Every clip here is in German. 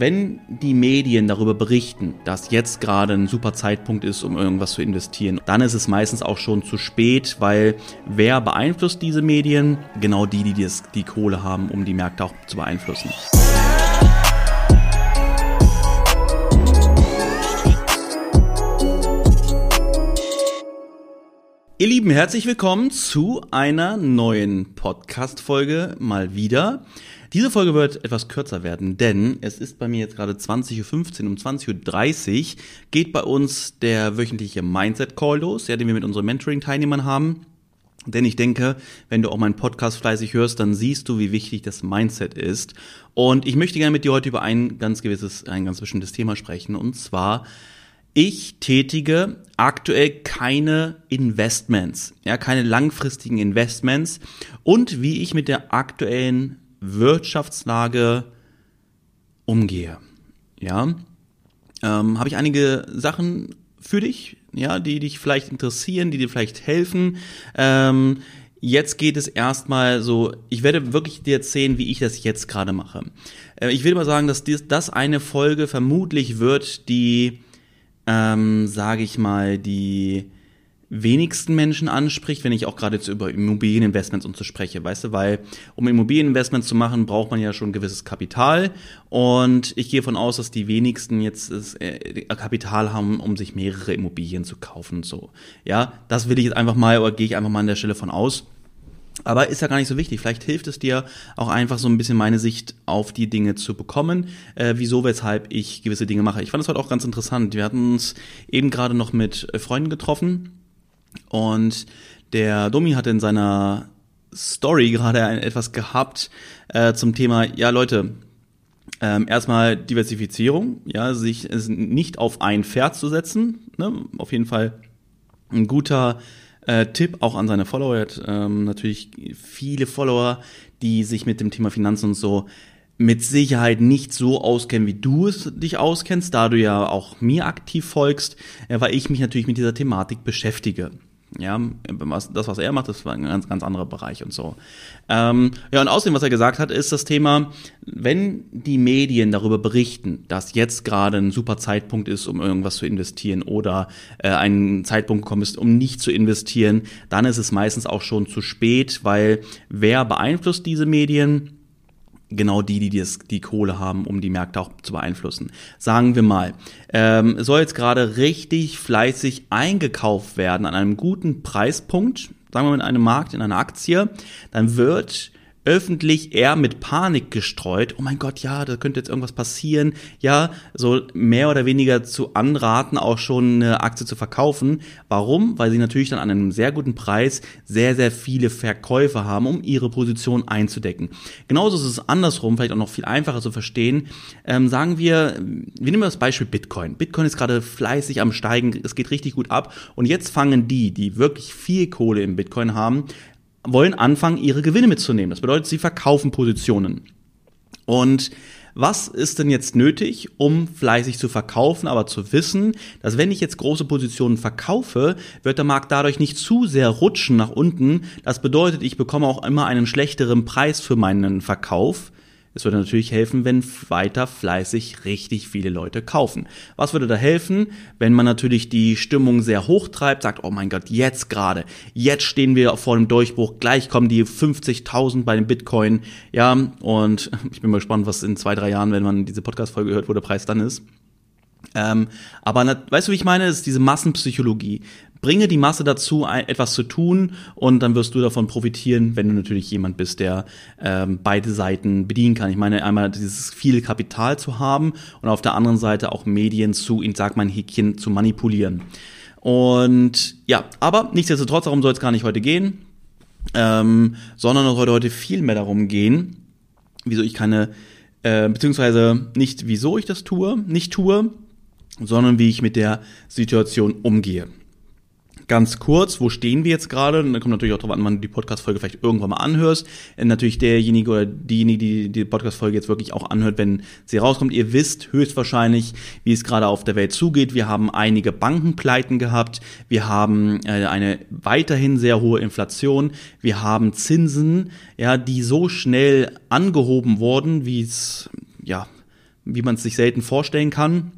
wenn die Medien darüber berichten, dass jetzt gerade ein super Zeitpunkt ist, um irgendwas zu investieren, dann ist es meistens auch schon zu spät, weil wer beeinflusst diese Medien? Genau die, die das, die Kohle haben, um die Märkte auch zu beeinflussen. Ihr Lieben, herzlich willkommen zu einer neuen Podcast-Folge mal wieder. Diese Folge wird etwas kürzer werden, denn es ist bei mir jetzt gerade 20.15 Uhr. Um 20.30 Uhr geht bei uns der wöchentliche Mindset-Call los, ja, den wir mit unseren Mentoring-Teilnehmern haben. Denn ich denke, wenn du auch meinen Podcast fleißig hörst, dann siehst du, wie wichtig das Mindset ist. Und ich möchte gerne mit dir heute über ein ganz gewisses, ein ganz bestimmtes Thema sprechen. Und zwar, ich tätige aktuell keine Investments, ja, keine langfristigen Investments und wie ich mit der aktuellen Wirtschaftslage umgehe. Ja, ähm, habe ich einige Sachen für dich, ja, die dich vielleicht interessieren, die dir vielleicht helfen. Ähm, jetzt geht es erstmal so, ich werde wirklich dir erzählen, wie ich das jetzt gerade mache. Äh, ich will mal sagen, dass dies, das eine Folge vermutlich wird, die, ähm, sage ich mal, die wenigsten Menschen anspricht, wenn ich auch gerade jetzt über Immobilieninvestments und so spreche, weißt du, weil um Immobilieninvestments zu machen, braucht man ja schon ein gewisses Kapital und ich gehe davon aus, dass die wenigsten jetzt das äh, Kapital haben, um sich mehrere Immobilien zu kaufen und so. Ja, das will ich jetzt einfach mal oder gehe ich einfach mal an der Stelle von aus. Aber ist ja gar nicht so wichtig. Vielleicht hilft es dir auch einfach so ein bisschen meine Sicht auf die Dinge zu bekommen, äh, wieso, weshalb ich gewisse Dinge mache. Ich fand das heute auch ganz interessant. Wir hatten uns eben gerade noch mit Freunden getroffen und der Domi hat in seiner Story gerade etwas gehabt äh, zum Thema, ja Leute, ähm, erstmal Diversifizierung, ja, sich nicht auf ein Pferd zu setzen, ne? auf jeden Fall ein guter äh, Tipp auch an seine Follower. Er hat ähm, natürlich viele Follower, die sich mit dem Thema Finanzen und so mit Sicherheit nicht so auskennen, wie du es dich auskennst, da du ja auch mir aktiv folgst, äh, weil ich mich natürlich mit dieser Thematik beschäftige. Ja, das, was er macht, war ein ganz, ganz anderer Bereich und so. Ähm, ja, und außerdem, was er gesagt hat, ist das Thema, wenn die Medien darüber berichten, dass jetzt gerade ein super Zeitpunkt ist, um irgendwas zu investieren oder äh, ein Zeitpunkt gekommen ist, um nicht zu investieren, dann ist es meistens auch schon zu spät, weil wer beeinflusst diese Medien? Genau die, die das, die Kohle haben, um die Märkte auch zu beeinflussen. Sagen wir mal, ähm, soll jetzt gerade richtig fleißig eingekauft werden an einem guten Preispunkt, sagen wir mal in einem Markt, in einer Aktie, dann wird öffentlich eher mit Panik gestreut. Oh mein Gott, ja, da könnte jetzt irgendwas passieren. Ja, so mehr oder weniger zu anraten, auch schon eine Aktie zu verkaufen. Warum? Weil sie natürlich dann an einem sehr guten Preis sehr, sehr viele Verkäufe haben, um ihre Position einzudecken. Genauso ist es andersrum, vielleicht auch noch viel einfacher zu verstehen. Ähm, sagen wir, wir nehmen das Beispiel Bitcoin. Bitcoin ist gerade fleißig am Steigen, es geht richtig gut ab. Und jetzt fangen die, die wirklich viel Kohle im Bitcoin haben, wollen anfangen, ihre Gewinne mitzunehmen. Das bedeutet, sie verkaufen Positionen. Und was ist denn jetzt nötig, um fleißig zu verkaufen, aber zu wissen, dass wenn ich jetzt große Positionen verkaufe, wird der Markt dadurch nicht zu sehr rutschen nach unten. Das bedeutet, ich bekomme auch immer einen schlechteren Preis für meinen Verkauf. Es würde natürlich helfen, wenn weiter fleißig richtig viele Leute kaufen. Was würde da helfen, wenn man natürlich die Stimmung sehr hoch treibt, sagt, oh mein Gott, jetzt gerade, jetzt stehen wir vor dem Durchbruch, gleich kommen die 50.000 bei dem Bitcoin, ja, und ich bin mal gespannt, was in zwei, drei Jahren, wenn man diese Podcast-Folge hört, wo der Preis dann ist. Ähm, aber weißt du, wie ich meine? Es ist diese Massenpsychologie. Bringe die Masse dazu, etwas zu tun und dann wirst du davon profitieren, wenn du natürlich jemand bist, der ähm, beide Seiten bedienen kann. Ich meine, einmal dieses viele Kapital zu haben und auf der anderen Seite auch Medien zu, ich sag mein Häkchen, zu manipulieren. Und ja, aber nichtsdestotrotz, darum soll es gar nicht heute gehen, ähm, sondern es sollte heute viel mehr darum gehen, wieso ich keine, äh, beziehungsweise nicht wieso ich das tue, nicht tue, sondern wie ich mit der Situation umgehe ganz kurz, wo stehen wir jetzt gerade? Und dann kommt natürlich auch darauf an, wann du die Podcast-Folge vielleicht irgendwann mal anhörst. Und äh, natürlich derjenige oder diejenige, die die Podcast-Folge jetzt wirklich auch anhört, wenn sie rauskommt. Ihr wisst höchstwahrscheinlich, wie es gerade auf der Welt zugeht. Wir haben einige Bankenpleiten gehabt. Wir haben äh, eine weiterhin sehr hohe Inflation. Wir haben Zinsen, ja, die so schnell angehoben wurden, wie es, ja, wie man es sich selten vorstellen kann.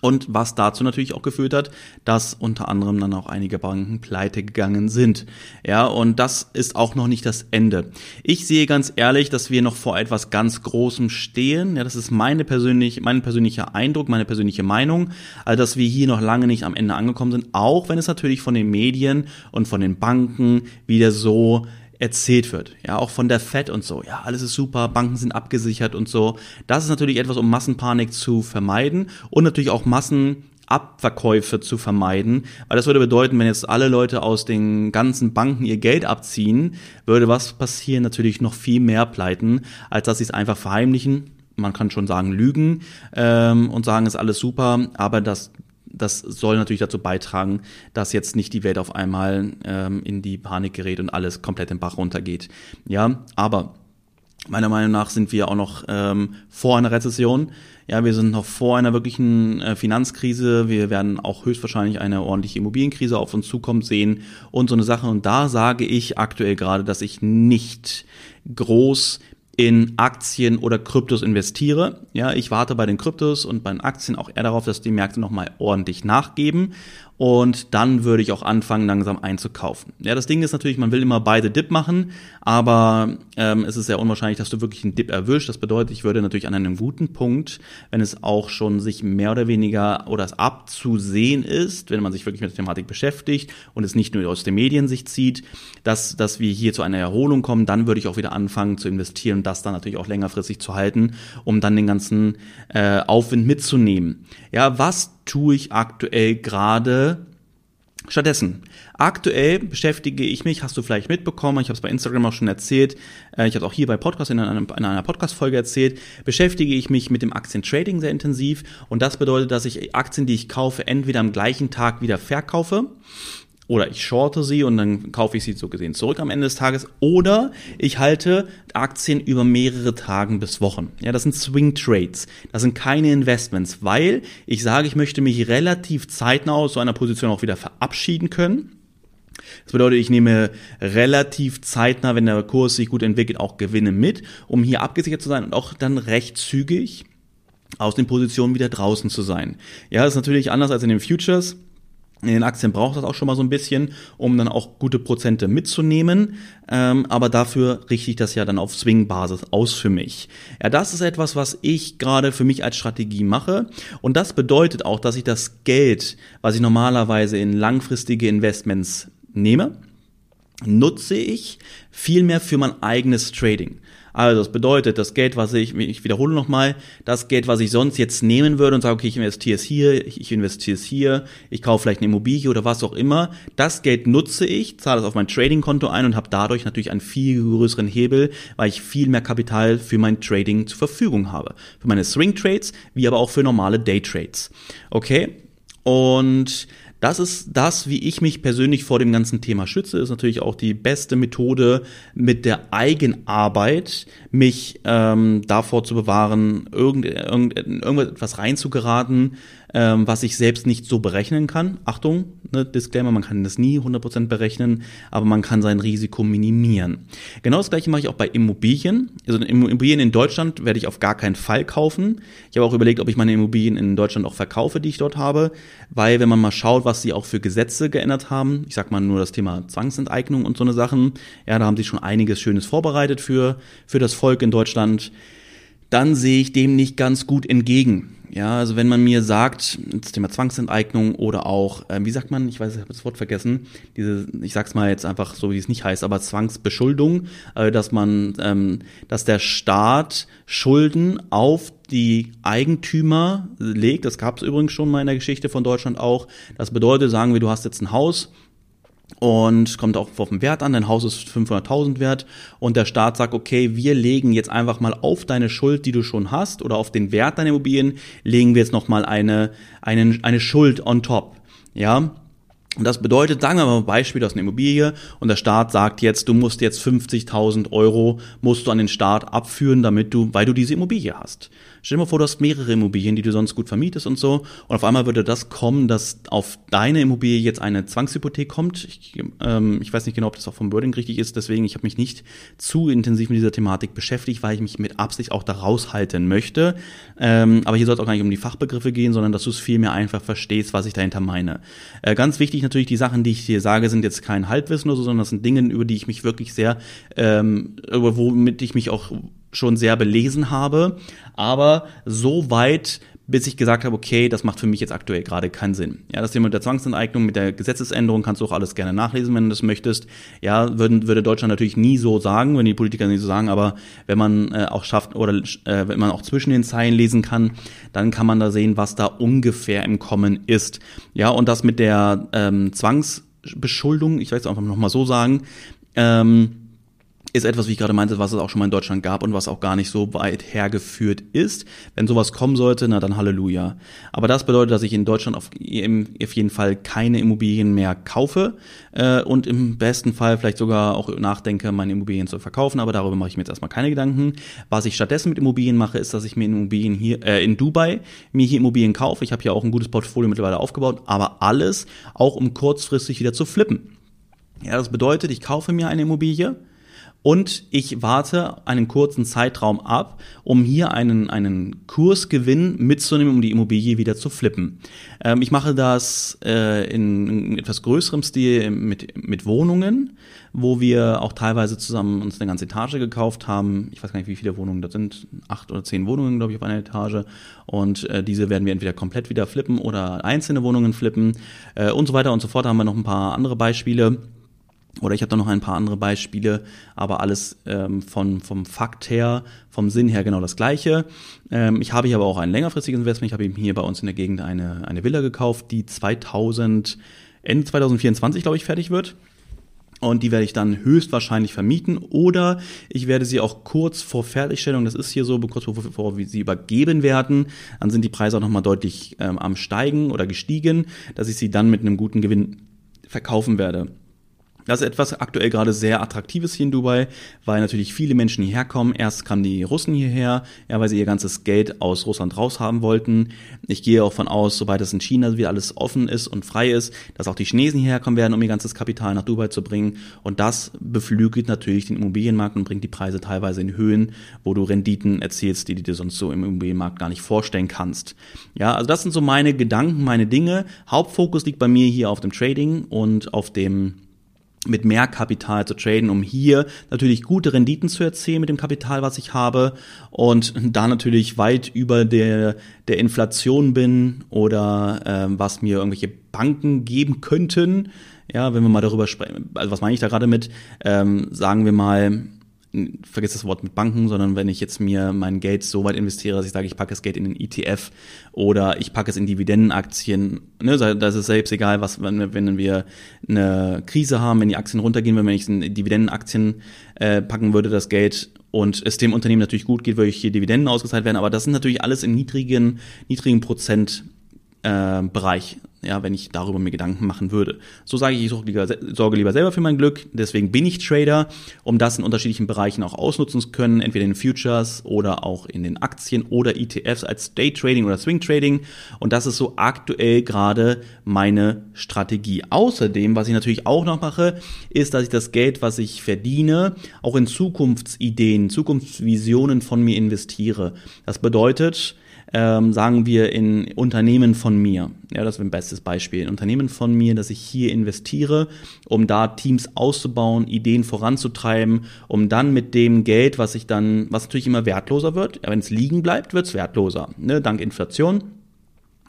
Und was dazu natürlich auch geführt hat, dass unter anderem dann auch einige Banken pleite gegangen sind. Ja, und das ist auch noch nicht das Ende. Ich sehe ganz ehrlich, dass wir noch vor etwas ganz Großem stehen. Ja, das ist meine persönlich, mein persönlicher Eindruck, meine persönliche Meinung, also dass wir hier noch lange nicht am Ende angekommen sind, auch wenn es natürlich von den Medien und von den Banken wieder so erzählt wird. Ja, auch von der Fed und so. Ja, alles ist super, Banken sind abgesichert und so. Das ist natürlich etwas, um Massenpanik zu vermeiden und natürlich auch Massenabverkäufe zu vermeiden, weil das würde bedeuten, wenn jetzt alle Leute aus den ganzen Banken ihr Geld abziehen, würde was passieren? Natürlich noch viel mehr pleiten, als dass sie es einfach verheimlichen. Man kann schon sagen, lügen ähm, und sagen, ist alles super, aber das das soll natürlich dazu beitragen, dass jetzt nicht die Welt auf einmal ähm, in die Panik gerät und alles komplett im Bach runtergeht. Ja, aber meiner Meinung nach sind wir auch noch ähm, vor einer Rezession. Ja, wir sind noch vor einer wirklichen äh, Finanzkrise. Wir werden auch höchstwahrscheinlich eine ordentliche Immobilienkrise auf uns zukommen sehen und so eine Sache. Und da sage ich aktuell gerade, dass ich nicht groß in Aktien oder Kryptos investiere. Ja, ich warte bei den Kryptos und bei den Aktien auch eher darauf, dass die Märkte nochmal ordentlich nachgeben und dann würde ich auch anfangen, langsam einzukaufen. Ja, das Ding ist natürlich, man will immer beide Dip machen, aber ähm, es ist sehr unwahrscheinlich, dass du wirklich einen Dip erwischst. Das bedeutet, ich würde natürlich an einem guten Punkt, wenn es auch schon sich mehr oder weniger oder es abzusehen ist, wenn man sich wirklich mit der Thematik beschäftigt und es nicht nur aus den Medien sich zieht, dass, dass wir hier zu einer Erholung kommen, dann würde ich auch wieder anfangen zu investieren und das dann natürlich auch längerfristig zu halten, um dann den ganzen äh, Aufwind mitzunehmen. Ja, was tue ich aktuell gerade stattdessen? Aktuell beschäftige ich mich, hast du vielleicht mitbekommen, ich habe es bei Instagram auch schon erzählt, äh, ich habe auch hier bei Podcast in einer, in einer Podcast-Folge erzählt, beschäftige ich mich mit dem Aktientrading sehr intensiv und das bedeutet, dass ich Aktien, die ich kaufe, entweder am gleichen Tag wieder verkaufe oder ich shorte sie und dann kaufe ich sie so gesehen zurück am Ende des Tages oder ich halte Aktien über mehrere Tagen bis Wochen. Ja, das sind Swing Trades. Das sind keine Investments, weil ich sage, ich möchte mich relativ zeitnah aus so einer Position auch wieder verabschieden können. Das bedeutet, ich nehme relativ zeitnah, wenn der Kurs sich gut entwickelt, auch Gewinne mit, um hier abgesichert zu sein und auch dann recht zügig aus den Positionen wieder draußen zu sein. Ja, das ist natürlich anders als in den Futures. In den Aktien braucht das auch schon mal so ein bisschen, um dann auch gute Prozente mitzunehmen. Ähm, aber dafür richte ich das ja dann auf Swing-Basis aus für mich. Ja, das ist etwas, was ich gerade für mich als Strategie mache. Und das bedeutet auch, dass ich das Geld, was ich normalerweise in langfristige Investments nehme, nutze ich viel mehr für mein eigenes Trading. Also das bedeutet, das Geld, was ich, ich wiederhole nochmal, das Geld, was ich sonst jetzt nehmen würde und sage, okay, ich investiere es hier, ich investiere es hier, ich kaufe vielleicht eine Immobilie oder was auch immer, das Geld nutze ich, zahle es auf mein Trading-Konto ein und habe dadurch natürlich einen viel größeren Hebel, weil ich viel mehr Kapital für mein Trading zur Verfügung habe. Für meine Swing-Trades, wie aber auch für normale Day-Trades. Okay? Und das ist das, wie ich mich persönlich vor dem ganzen Thema schütze. Ist natürlich auch die beste Methode, mit der Eigenarbeit mich ähm, davor zu bewahren, irgend, irgend, irgendetwas reinzugeraten, ähm, was ich selbst nicht so berechnen kann. Achtung, ne, Disclaimer, man kann das nie 100% berechnen, aber man kann sein Risiko minimieren. Genau das gleiche mache ich auch bei Immobilien. Also Immobilien in Deutschland werde ich auf gar keinen Fall kaufen. Ich habe auch überlegt, ob ich meine Immobilien in Deutschland auch verkaufe, die ich dort habe, weil wenn man mal schaut, was sie auch für Gesetze geändert haben, ich sag mal nur das Thema Zwangsenteignung und so eine Sachen, ja, da haben sie schon einiges Schönes vorbereitet für, für das Volk in Deutschland, dann sehe ich dem nicht ganz gut entgegen. Ja, also wenn man mir sagt, das Thema Zwangsenteignung oder auch, äh, wie sagt man, ich weiß, ich habe das Wort vergessen, diese, ich sag's mal jetzt einfach so, wie es nicht heißt, aber Zwangsbeschuldung, äh, dass man, ähm, dass der Staat Schulden auf die Eigentümer legt. Das gab es übrigens schon mal in der Geschichte von Deutschland auch. Das bedeutet, sagen wir, du hast jetzt ein Haus, und kommt auch auf den Wert an. Dein Haus ist 500.000 wert und der Staat sagt, okay, wir legen jetzt einfach mal auf deine Schuld, die du schon hast oder auf den Wert deiner Immobilien, legen wir jetzt nochmal eine, eine, eine Schuld on top. Ja, und das bedeutet, sagen wir mal ein Beispiel aus einer Immobilie und der Staat sagt jetzt, du musst jetzt 50.000 Euro musst du an den Staat abführen, damit du, weil du diese Immobilie hast. Stell dir mal vor, du hast mehrere Immobilien, die du sonst gut vermietest und so. Und auf einmal würde das kommen, dass auf deine Immobilie jetzt eine Zwangshypothek kommt. Ich, ähm, ich weiß nicht genau, ob das auch vom Wording richtig ist. Deswegen, ich habe mich nicht zu intensiv mit dieser Thematik beschäftigt, weil ich mich mit Absicht auch da raushalten möchte. Ähm, aber hier soll es auch gar nicht um die Fachbegriffe gehen, sondern dass du es vielmehr einfach verstehst, was ich dahinter meine. Äh, ganz wichtig natürlich, die Sachen, die ich dir sage, sind jetzt kein Halbwissen oder so, sondern das sind Dinge, über die ich mich wirklich sehr, ähm, womit ich mich auch schon sehr belesen habe, aber so weit, bis ich gesagt habe, okay, das macht für mich jetzt aktuell gerade keinen Sinn. Ja, das Thema mit der Zwangsenteignung, mit der Gesetzesänderung kannst du auch alles gerne nachlesen, wenn du das möchtest. Ja, würden, würde Deutschland natürlich nie so sagen, wenn die Politiker nie so sagen, aber wenn man äh, auch schafft oder äh, wenn man auch zwischen den Zeilen lesen kann, dann kann man da sehen, was da ungefähr im Kommen ist. Ja, und das mit der ähm, Zwangsbeschuldung, ich weiß einfach nochmal so sagen, ähm, ist etwas, wie ich gerade meinte, was es auch schon mal in Deutschland gab und was auch gar nicht so weit hergeführt ist. Wenn sowas kommen sollte, na dann Halleluja. Aber das bedeutet, dass ich in Deutschland auf, auf jeden Fall keine Immobilien mehr kaufe äh, und im besten Fall vielleicht sogar auch nachdenke, meine Immobilien zu verkaufen. Aber darüber mache ich mir jetzt erstmal keine Gedanken. Was ich stattdessen mit Immobilien mache, ist, dass ich mir Immobilien hier äh, in Dubai mir hier Immobilien kaufe. Ich habe hier auch ein gutes Portfolio mittlerweile aufgebaut, aber alles auch um kurzfristig wieder zu flippen. Ja, das bedeutet, ich kaufe mir eine Immobilie und ich warte einen kurzen Zeitraum ab, um hier einen, einen Kursgewinn mitzunehmen, um die Immobilie wieder zu flippen. Ähm, ich mache das äh, in, in, etwas größerem Stil mit, mit Wohnungen, wo wir auch teilweise zusammen uns eine ganze Etage gekauft haben. Ich weiß gar nicht, wie viele Wohnungen das sind. Acht oder zehn Wohnungen, glaube ich, auf einer Etage. Und äh, diese werden wir entweder komplett wieder flippen oder einzelne Wohnungen flippen äh, und so weiter und so fort. Da haben wir noch ein paar andere Beispiele. Oder ich habe da noch ein paar andere Beispiele, aber alles ähm, von, vom Fakt her, vom Sinn her genau das gleiche. Ähm, ich habe hier aber auch ein längerfristiges Investment. Ich habe eben hier bei uns in der Gegend eine, eine Villa gekauft, die 2000, Ende 2024, glaube ich, fertig wird. Und die werde ich dann höchstwahrscheinlich vermieten oder ich werde sie auch kurz vor Fertigstellung, das ist hier so, kurz bevor wir sie übergeben werden, dann sind die Preise auch nochmal deutlich ähm, am Steigen oder gestiegen, dass ich sie dann mit einem guten Gewinn verkaufen werde. Das ist etwas aktuell gerade sehr attraktives hier in Dubai, weil natürlich viele Menschen hierher kommen. Erst kamen die Russen hierher, ja, weil sie ihr ganzes Geld aus Russland raushaben wollten. Ich gehe auch von aus, sobald es in China wieder alles offen ist und frei ist, dass auch die Chinesen hierher kommen werden, um ihr ganzes Kapital nach Dubai zu bringen. Und das beflügelt natürlich den Immobilienmarkt und bringt die Preise teilweise in Höhen, wo du Renditen erzielst, die du dir sonst so im Immobilienmarkt gar nicht vorstellen kannst. Ja, also das sind so meine Gedanken, meine Dinge. Hauptfokus liegt bei mir hier auf dem Trading und auf dem mit mehr Kapital zu traden, um hier natürlich gute Renditen zu erzielen mit dem Kapital, was ich habe und da natürlich weit über der, der Inflation bin oder ähm, was mir irgendwelche Banken geben könnten. Ja, wenn wir mal darüber sprechen, also was meine ich da gerade mit? Ähm, sagen wir mal, vergiss das Wort mit Banken, sondern wenn ich jetzt mir mein Geld so weit investiere, dass ich sage, ich packe das Geld in den ETF oder ich packe es in Dividendenaktien, ne, das ist selbst egal, was, wenn, wenn wir eine Krise haben, wenn die Aktien runtergehen, wenn ich es in Dividendenaktien äh, packen würde, das Geld und es dem Unternehmen natürlich gut geht, würde ich hier Dividenden ausgezahlt werden, aber das sind natürlich alles in niedrigen, niedrigen Prozent äh, Bereich, ja, wenn ich darüber mir Gedanken machen würde. So sage ich, ich sorge lieber, sorge lieber selber für mein Glück, deswegen bin ich Trader, um das in unterschiedlichen Bereichen auch ausnutzen zu können, entweder in Futures oder auch in den Aktien oder ETFs als Day Trading oder Swing Trading und das ist so aktuell gerade meine Strategie. Außerdem, was ich natürlich auch noch mache, ist, dass ich das Geld, was ich verdiene, auch in Zukunftsideen, Zukunftsvisionen von mir investiere. Das bedeutet, ähm, sagen wir in Unternehmen von mir. Ja, das wäre ein bestes Beispiel. In Unternehmen von mir, dass ich hier investiere, um da Teams auszubauen, Ideen voranzutreiben, um dann mit dem Geld, was ich dann, was natürlich immer wertloser wird, wenn es liegen bleibt, wird es wertloser, ne, dank Inflation.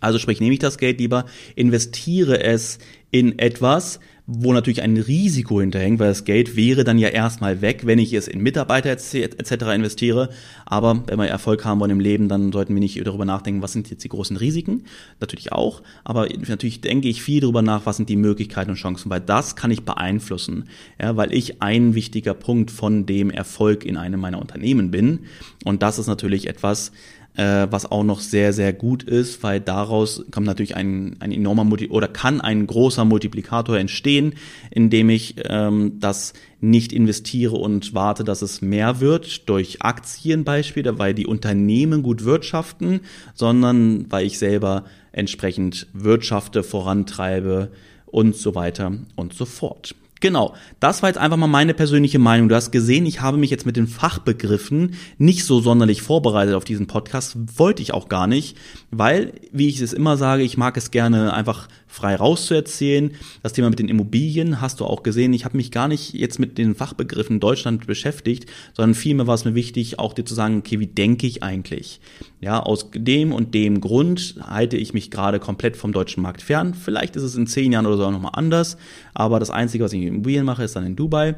Also sprich, nehme ich das Geld lieber, investiere es in etwas, wo natürlich ein Risiko hinterhängt, weil das Geld wäre dann ja erstmal weg, wenn ich es in Mitarbeiter etc. investiere. Aber wenn wir Erfolg haben wollen im Leben, dann sollten wir nicht darüber nachdenken, was sind jetzt die großen Risiken. Natürlich auch, aber natürlich denke ich viel darüber nach, was sind die Möglichkeiten und Chancen, weil das kann ich beeinflussen, ja, weil ich ein wichtiger Punkt von dem Erfolg in einem meiner Unternehmen bin. Und das ist natürlich etwas, äh, was auch noch sehr, sehr gut ist, weil daraus kommt natürlich ein, ein enormer Multi oder kann ein großer Multiplikator entstehen, indem ich ähm, das nicht investiere und warte, dass es mehr wird durch Aktien beispielsweise, weil die Unternehmen gut wirtschaften, sondern weil ich selber entsprechend wirtschafte, vorantreibe und so weiter und so fort. Genau, das war jetzt einfach mal meine persönliche Meinung. Du hast gesehen, ich habe mich jetzt mit den Fachbegriffen nicht so sonderlich vorbereitet auf diesen Podcast. Wollte ich auch gar nicht, weil, wie ich es immer sage, ich mag es gerne einfach frei rauszuerzählen. Das Thema mit den Immobilien hast du auch gesehen. Ich habe mich gar nicht jetzt mit den Fachbegriffen Deutschland beschäftigt, sondern vielmehr war es mir wichtig, auch dir zu sagen, okay, wie denke ich eigentlich? Ja, aus dem und dem Grund halte ich mich gerade komplett vom deutschen Markt fern. Vielleicht ist es in zehn Jahren oder so auch nochmal anders, aber das Einzige, was ich in Immobilien mache, ist dann in Dubai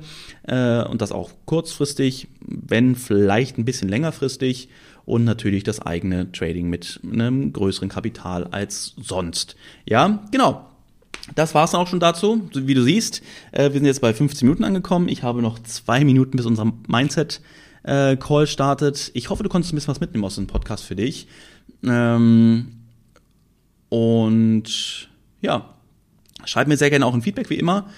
äh, und das auch kurzfristig, wenn vielleicht ein bisschen längerfristig und natürlich das eigene Trading mit einem größeren Kapital als sonst. Ja, genau. Das war's dann auch schon dazu. Wie du siehst, äh, wir sind jetzt bei 15 Minuten angekommen. Ich habe noch zwei Minuten bis unser Mindset äh, Call startet. Ich hoffe, du konntest ein bisschen was mitnehmen aus dem Podcast für dich. Ähm, und ja, schreib mir sehr gerne auch ein Feedback, wie immer.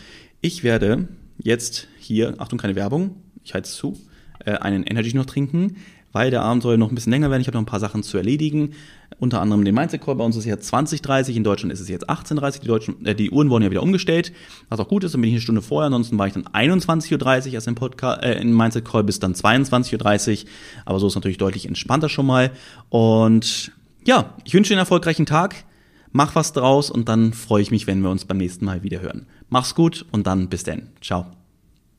Ich werde jetzt hier, Achtung, keine Werbung, ich halte es zu, äh, einen Energy noch trinken weil der Abend soll noch ein bisschen länger werden. Ich habe noch ein paar Sachen zu erledigen. Unter anderem den Mindset Call. Bei uns ist es jetzt 20.30 in Deutschland ist es jetzt 18.30 Die, Deutschen, äh, die Uhren wurden ja wieder umgestellt. Was auch gut ist, dann bin ich eine Stunde vorher. Ansonsten war ich dann 21.30 Uhr erst im, Podcast, äh, im Mindset Call bis dann 22.30 Uhr. Aber so ist natürlich deutlich entspannter schon mal. Und ja, ich wünsche dir einen erfolgreichen Tag. Mach was draus und dann freue ich mich, wenn wir uns beim nächsten Mal wieder hören. Mach's gut und dann bis denn. Ciao.